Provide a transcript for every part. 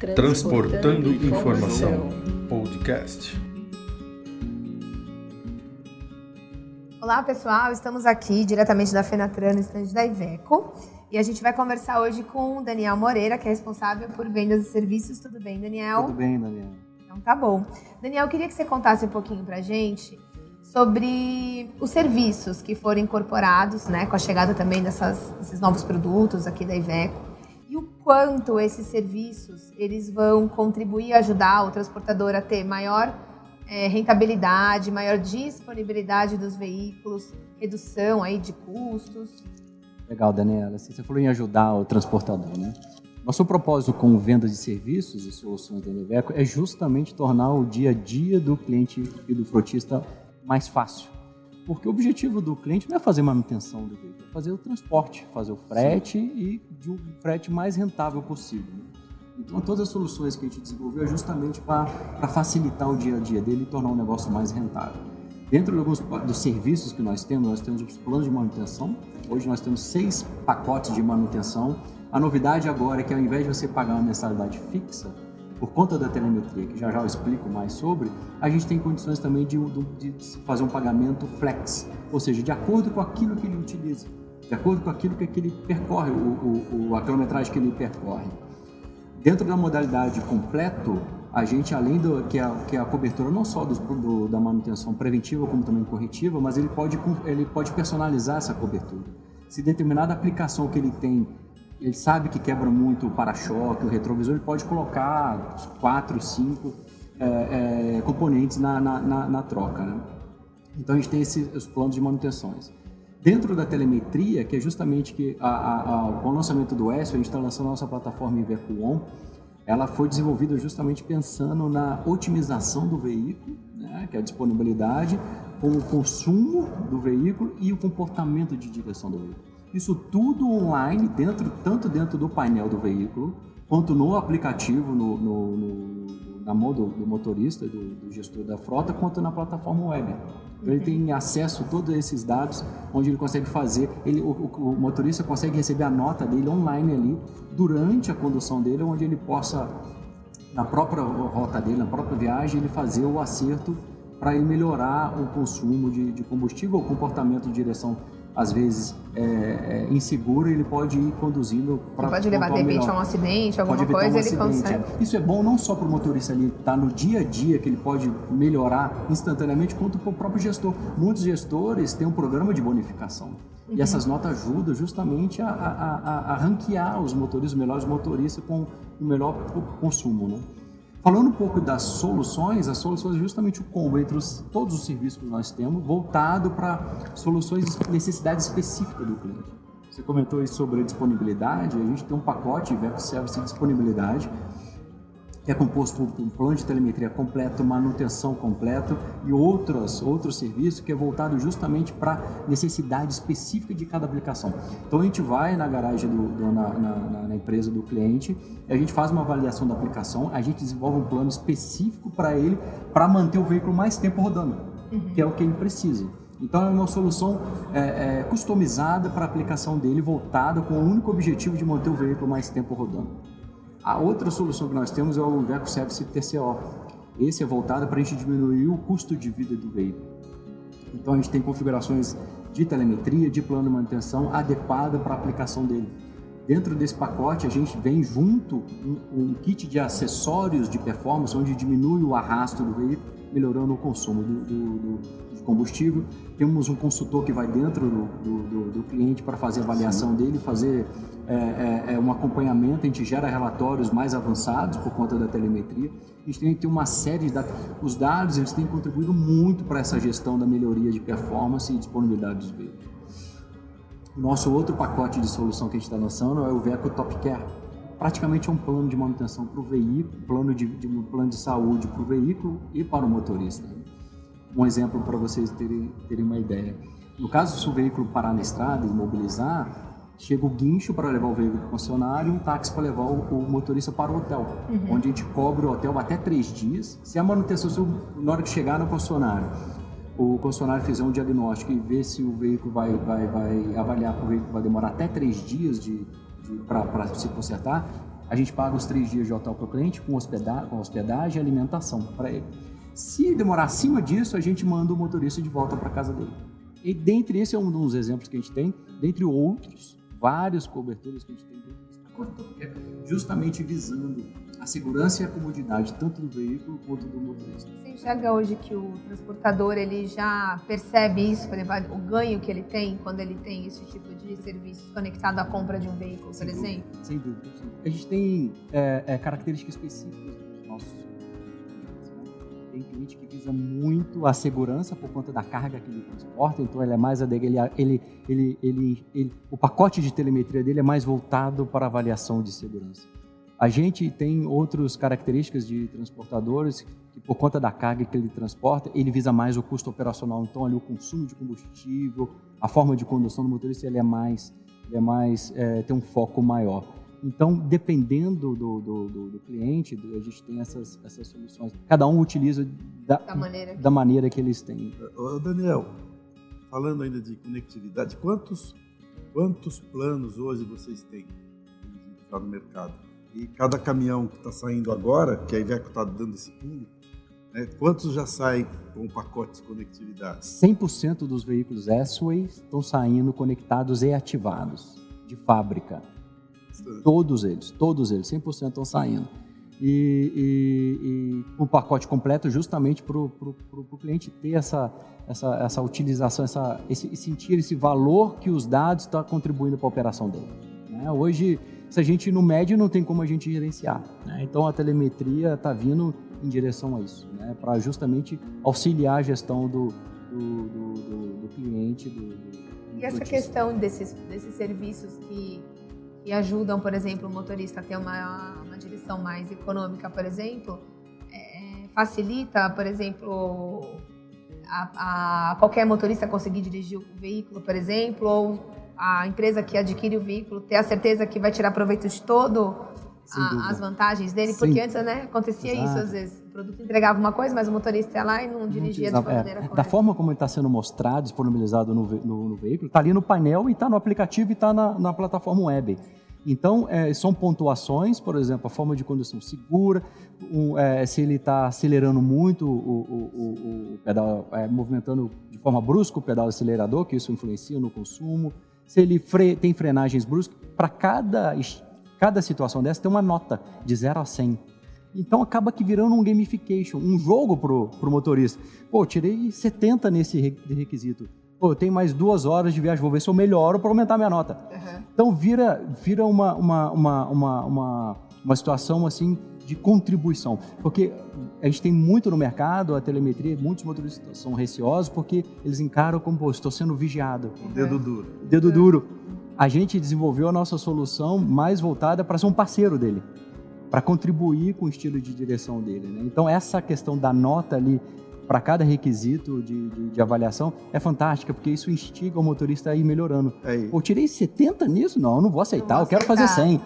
Transportando Informação Podcast. Olá pessoal, estamos aqui diretamente da Fenatran, no estande da Iveco. E a gente vai conversar hoje com o Daniel Moreira, que é responsável por vendas e serviços. Tudo bem, Daniel? Tudo bem, Daniel. Então tá bom. Daniel, eu queria que você contasse um pouquinho pra gente sobre os serviços que foram incorporados, né, com a chegada também dessas, desses novos produtos aqui da Iveco quanto esses serviços eles vão contribuir ajudar o transportador a ter maior é, rentabilidade, maior disponibilidade dos veículos, redução aí de custos. Legal, Daniela. Você falou em ajudar o transportador, né? Nosso propósito com venda de serviços e soluções da Iveco é justamente tornar o dia a dia do cliente e do frotista mais fácil porque o objetivo do cliente não é fazer manutenção do veículo, é fazer o transporte, fazer o frete Sim. e de um frete mais rentável possível. Então, todas as soluções que a gente desenvolveu é justamente para facilitar o dia a dia dele e tornar o negócio mais rentável. Dentro de alguns dos serviços que nós temos, nós temos os planos de manutenção. Hoje nós temos seis pacotes de manutenção. A novidade agora é que ao invés de você pagar uma mensalidade fixa, por conta da telemetria, que já já eu explico mais sobre, a gente tem condições também de, de, fazer um pagamento flex, ou seja, de acordo com aquilo que ele utiliza, de acordo com aquilo que, ele percorre, o, o, a quilometragem que ele percorre. Dentro da modalidade completo, a gente, além do que a, que a cobertura não só do, do, da manutenção preventiva como também corretiva, mas ele pode, ele pode personalizar essa cobertura. Se determinada aplicação que ele tem ele sabe que quebra muito o para-choque, o retrovisor, ele pode colocar quatro, cinco é, é, componentes na, na, na, na troca. Né? Então a gente tem esses os planos de manutenções. Dentro da telemetria, que é justamente que a, a, a, com o lançamento do S, a gente está lançando a nossa plataforma Iveco On, ela foi desenvolvida justamente pensando na otimização do veículo, né, que é a disponibilidade, com o consumo do veículo e o comportamento de direção do veículo. Isso tudo online, dentro, tanto dentro do painel do veículo, quanto no aplicativo, no, no, no na mão do, do motorista, do, do, gestor da frota, quanto na plataforma web. Então, ele tem acesso a todos esses dados, onde ele consegue fazer, ele, o, o, motorista consegue receber a nota dele online ali, durante a condução dele, onde ele possa, na própria rota dele, na própria viagem, ele fazer o acerto para melhorar o consumo de, de combustível, o comportamento de direção às vezes é, é, inseguro, ele pode ir conduzindo para pode levar de repente a um acidente, alguma coisa, um ele acidente, consegue. É. Isso é bom não só para o motorista ali estar tá no dia a dia que ele pode melhorar instantaneamente, quanto para o próprio gestor. Muitos gestores têm um programa de bonificação. Uhum. E essas notas ajudam justamente a, a, a, a ranquear os motoristas, os melhores motoristas com o melhor consumo. Né? Falando um pouco das soluções, as soluções é justamente o combo entre os, todos os serviços que nós temos, voltado para soluções necessidades específicas do cliente. Você comentou aí sobre a disponibilidade, a gente tem um pacote Iveco Service de disponibilidade, que é composto por um plano de telemetria completo, manutenção completo e outros, outros serviços que é voltado justamente para necessidade específica de cada aplicação. Então a gente vai na garagem, do, do na, na, na, empresa do cliente, a gente faz uma avaliação da aplicação, a gente desenvolve um plano específico para ele para manter o veículo mais tempo rodando, uhum. que é o que ele precisa. Então é uma solução é, é, customizada para a aplicação dele, voltada com o único objetivo de manter o veículo mais tempo rodando. A outra solução que nós temos é o Iveco Service TCO. Esse é voltado para a gente diminuir o custo de vida do veículo. Então a gente tem configurações de telemetria, de plano de manutenção adequada para a aplicação dele. Dentro desse pacote a gente vem junto um, um kit de acessórios de performance onde diminui o arrasto do veículo, melhorando o consumo do, do, do de combustível. Temos um consultor que vai dentro do, do, do cliente para fazer avaliação Sim. dele, fazer é, é, é, um acompanhamento, a gente gera relatórios mais avançados por conta da telemetria. A gente tem ter uma série de dados. Os dados eles têm contribuído muito para essa gestão da melhoria de performance e disponibilidade dos veículos. Nosso outro pacote de solução que a gente está lançando é o Veco Top Care. Praticamente é um plano de manutenção para o veículo, plano de, de, um plano de saúde para o veículo e para o motorista um exemplo para vocês terem, terem uma ideia. No caso, se o veículo parar na estrada e imobilizar, chega o guincho para levar o veículo para o concessionário e um táxi para levar o, o, motorista para o hotel, uhum. onde a gente cobre o hotel até três dias. Se a manutenção, se na hora que chegar no concessionário, o concessionário fizer um diagnóstico e ver se o veículo vai, vai, vai avaliar que o veículo vai demorar até três dias de, de para se consertar, a gente paga os três dias de hotel para o cliente com, hospeda com hospedagem e alimentação para ele. Se demorar acima disso, a gente manda o motorista de volta para casa dele. E dentre esse é um dos exemplos que a gente tem, dentre outros, várias coberturas que a gente tem justamente visando a segurança e a comodidade tanto do veículo quanto do motorista. Você enxerga hoje que o transportador ele já percebe isso, por exemplo, o ganho que ele tem quando ele tem esse tipo de serviço conectado à compra de um veículo, sem por dúvida, exemplo? Sem dúvida. A gente tem é, é, características específicas nossos tem cliente que visa muito a segurança por conta da carga que ele transporta, então ele é mais ele, ele, ele, ele, ele, o pacote de telemetria dele é mais voltado para avaliação de segurança. A gente tem outras características de transportadores que por conta da carga que ele transporta, ele visa mais o custo operacional. Então ali o consumo de combustível, a forma de condução do motorista ele é mais, ele é mais é, tem um foco maior. Então, dependendo do, do, do, do cliente, a gente tem essas, essas soluções. Cada um utiliza da, da, maneira, que... da maneira que eles têm. Ô, Daniel, falando ainda de conectividade, quantos, quantos planos hoje vocês têm no mercado? E cada caminhão que está saindo agora, que a Iveco está dando esse pulo, né, quantos já saem com o pacote de conectividade? 100% dos veículos S-Way estão saindo conectados e ativados de fábrica. Todos eles, todos eles, 100% estão saindo. E, e, e o pacote completo justamente para o cliente ter essa, essa, essa utilização, essa, esse, sentir esse valor que os dados estão contribuindo para a operação dele. Né? Hoje, se a gente no médio não tem como a gente gerenciar. Né? Então a telemetria está vindo em direção a isso, né? para justamente auxiliar a gestão do, do, do, do cliente. Do, e essa questão desses, desses serviços que que ajudam, por exemplo, o motorista a ter uma, uma direção mais econômica, por exemplo, é, facilita, por exemplo, a, a, qualquer motorista conseguir dirigir o veículo, por exemplo, ou a empresa que adquire o veículo ter a certeza que vai tirar proveito de todo a, as vantagens dele, porque Sim. antes né, acontecia Exato. isso às vezes. O produto entregava uma coisa, mas o motorista ia lá e não dirigia não de maneira é, correta. Da forma como ele está sendo mostrado, disponibilizado no, no, no veículo, está ali no painel e está no aplicativo e está na, na plataforma web. Então, é, são pontuações, por exemplo, a forma de condução segura, um, é, se ele está acelerando muito o, o, o, o pedal, é, movimentando de forma brusca o pedal acelerador, que isso influencia no consumo, se ele fre tem frenagens bruscas, para cada, cada situação dessa tem uma nota de 0 a 100. Então acaba que virando um gamification, um jogo pro, pro motorista. Pô, tirei 70 nesse requisito. Pô, eu tenho mais duas horas de viagem, vou ver se eu melhoro para aumentar minha nota. Uhum. Então vira, vira uma, uma, uma, uma, uma, uma situação assim de contribuição. Porque a gente tem muito no mercado, a telemetria, muitos motoristas são receosos porque eles encaram como, pô, estou sendo vigiado. O dedo duro. Dedo duro. A gente desenvolveu a nossa solução mais voltada para ser um parceiro dele para contribuir com o estilo de direção dele. Né? Então, essa questão da nota ali para cada requisito de, de, de, avaliação é fantástica, porque isso instiga o motorista a ir melhorando. Aí. Pô, tirei 70 nisso? Não, eu não vou aceitar, não vou eu quero fazer 100.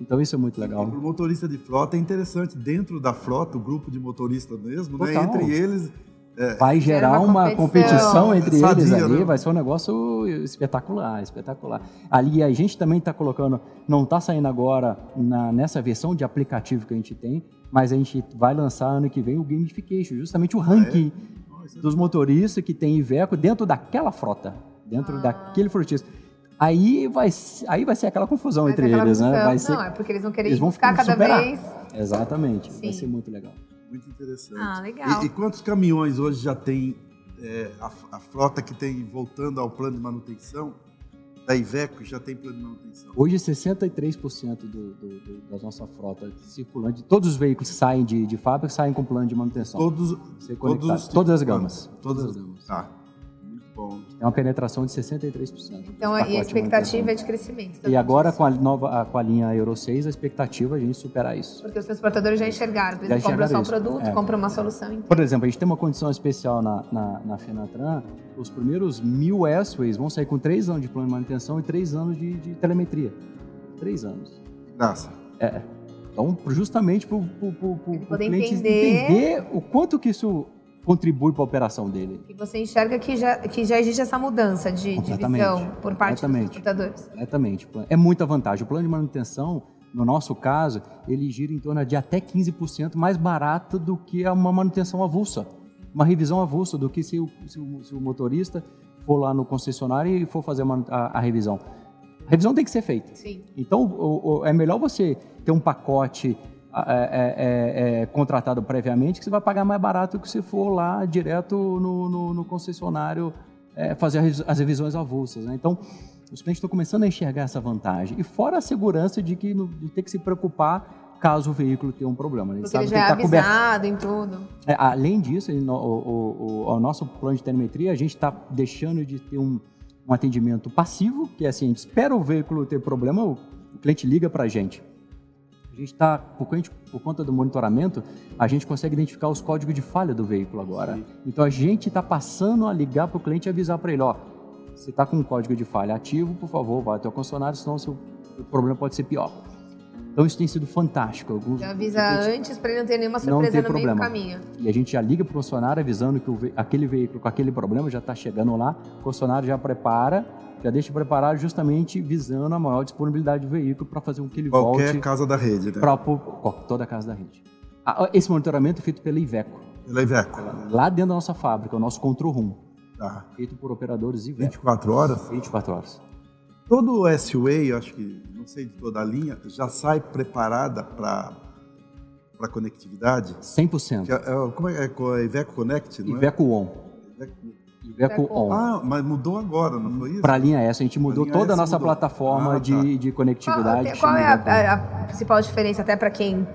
Então isso é muito legal. Para o motorista de frota é interessante, dentro da frota, o grupo de motoristas mesmo, né? entre eles é, vai gerar uma, uma competição, competição entre Sadia, eles ali, né? vai ser um negócio espetacular, espetacular. Ali a gente também está colocando, não está saindo agora na, nessa versão de aplicativo que a gente tem, mas a gente vai lançar ano que vem o gamification, justamente o ranking ah, é? dos motoristas que tem Iveco dentro daquela frota, dentro ah. daquele frutista. Aí vai, aí vai ser aquela confusão vai entre eles, confusão. né? Vai ser, não, é porque eles vão querer eles vão buscar cada superar. vez. Exatamente, Sim. vai ser muito legal. Muito interessante. Ah, legal. E, e quantos caminhões hoje já tem é, a, a, frota que tem voltando ao plano de manutenção? Da Iveco já tem plano de manutenção? Hoje, 63% do, do, do, da nossa frota circulante, todos os veículos que saem de, de fábrica saem com plano de manutenção. Todos, todos todas as gamas. Todas as gamas. Tá. Bom. É uma penetração de 63%. Então, e a expectativa é de crescimento. E agora, com a, nova, com a linha Euro 6, a expectativa é a gente superar isso. Porque os transportadores já enxergaram. Eles compram só um produto, é. compram uma solução. Inteira. Por exemplo, a gente tem uma condição especial na, na, na Fenatran. Os primeiros mil S-Ways vão sair com três anos de plano de manutenção e três anos de, de telemetria. Três anos. Nossa. É. Então, justamente para o cliente entender... entender o quanto que isso contribui para a operação dele. E você enxerga que já, que já existe essa mudança de, de visão por parte dos computadores. Exatamente. É muita vantagem. O plano de manutenção, no nosso caso, ele gira em torno de até 15% mais barato do que uma manutenção avulsa. Uma revisão avulsa do que se o, se o, se o motorista for lá no concessionário e for fazer uma, a, a, revisão. A revisão tem que ser feita. Sim. Então, o, o, é melhor você ter um pacote é, é, é, é, contratado previamente que você vai pagar mais barato que se for lá direto no, no, no concessionário é, fazer as revisões avulsas. Né? Então, os clientes estão começando a enxergar essa vantagem. E fora a segurança de que de ter que se preocupar caso o veículo tenha um problema. Ele Porque sabe ele já é tá avisado coberto. em tudo. É, além disso, o, o, o, o, nosso plano de telemetria, a gente está deixando de ter um, um atendimento passivo, que é assim, a gente espera o veículo ter problema, o cliente liga para a gente. A gente está, por, por, conta do monitoramento, a gente consegue identificar os códigos de falha do veículo agora. Sim. Então a gente está passando a ligar para o cliente e avisar para ele, ó, você está com um código de falha ativo, por favor, vá até o concessionário, senão o, seu, o problema pode ser pior. Então isso tem sido fantástico. Alguns, já avisa antes para ele não ter nenhuma surpresa no problema. meio do caminho. E a gente já liga para o concessionário avisando que o, aquele veículo com aquele problema já está chegando lá, o concessionário já prepara já deixa preparado justamente visando a maior disponibilidade do veículo para fazer com que ele Qualquer volte... Qualquer casa da rede, né? Pra, toda a casa da rede. Esse monitoramento é feito pela Iveco. Pela Iveco. Lá dentro da nossa fábrica, o nosso control room. Tá. Feito por operadores Iveco. 24 horas? 24 horas. Todo o S-Way, acho que, não sei de toda a linha, já sai preparada para para conectividade? 100%. É, é, como é, é com a Iveco Connect, não Iveco é? On. Iveco Iveco On. Ah, mas mudou agora, não foi isso? Para a linha S, a gente mudou a toda a nossa mudou. plataforma ah, tá. de, de conectividade. Qual, qual é a, a, a, principal diferença, até para quem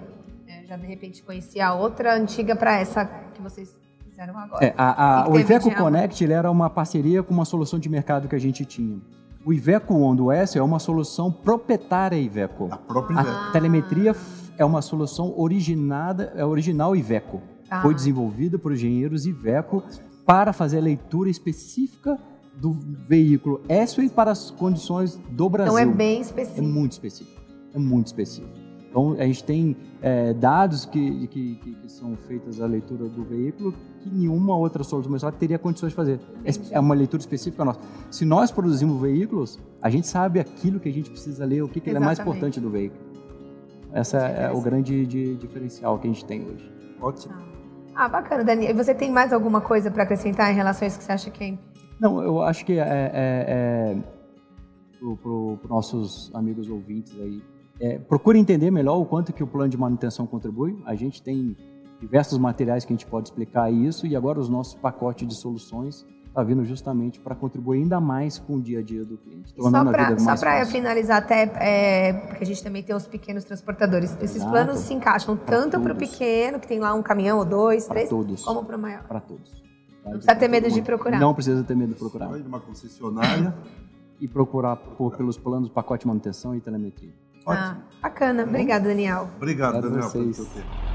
é, já de repente conhecia a outra antiga para essa que vocês fizeram agora? É, a, o Iveco Connect ele era uma parceria com uma solução de mercado que a gente tinha. O Iveco On do S é uma solução proprietária Iveco. A própria Iveco. A telemetria é uma solução originada, é original Iveco. Ah. Foi desenvolvida por engenheiros Iveco para fazer a leitura específica do veículo S para as condições do Brasil. Então é bem específico. É muito específico. É muito específico. Então a gente tem é, dados que, que, que, são feitas a leitura do veículo que nenhuma outra solução teria condições de fazer. É, é uma leitura específica nossa. Se nós produzimos veículos, a gente sabe aquilo que a gente precisa ler, o que, que é mais importante do veículo. Essa é o grande de, diferencial que a gente tem hoje. Ótimo. Ah. Ah, bacana, Dani. E você tem mais alguma coisa para acrescentar em relação a isso que você acha que é Não, eu acho que é, é, é para os nossos amigos ouvintes aí, é, procure entender melhor o quanto que o plano de manutenção contribui. A gente tem diversos materiais que a gente pode explicar isso e agora os nossos pacotes de soluções está vindo justamente para contribuir ainda mais com o dia a dia do cliente. Só para finalizar até, é, porque a gente também tem os pequenos transportadores. Esses Exato. planos se encaixam tanto para o pequeno, que tem lá um caminhão ou dois, pra três, todos. como para o maior. Para todos. Não precisa ter medo de procurar. Não precisa ter medo de procurar. Numa concessionária. e procurar por, pelos planos, pacote de manutenção e telemetria. Ah, bacana. Obrigada, Daniel. Obrigado, Daniel, pelo seu tempo.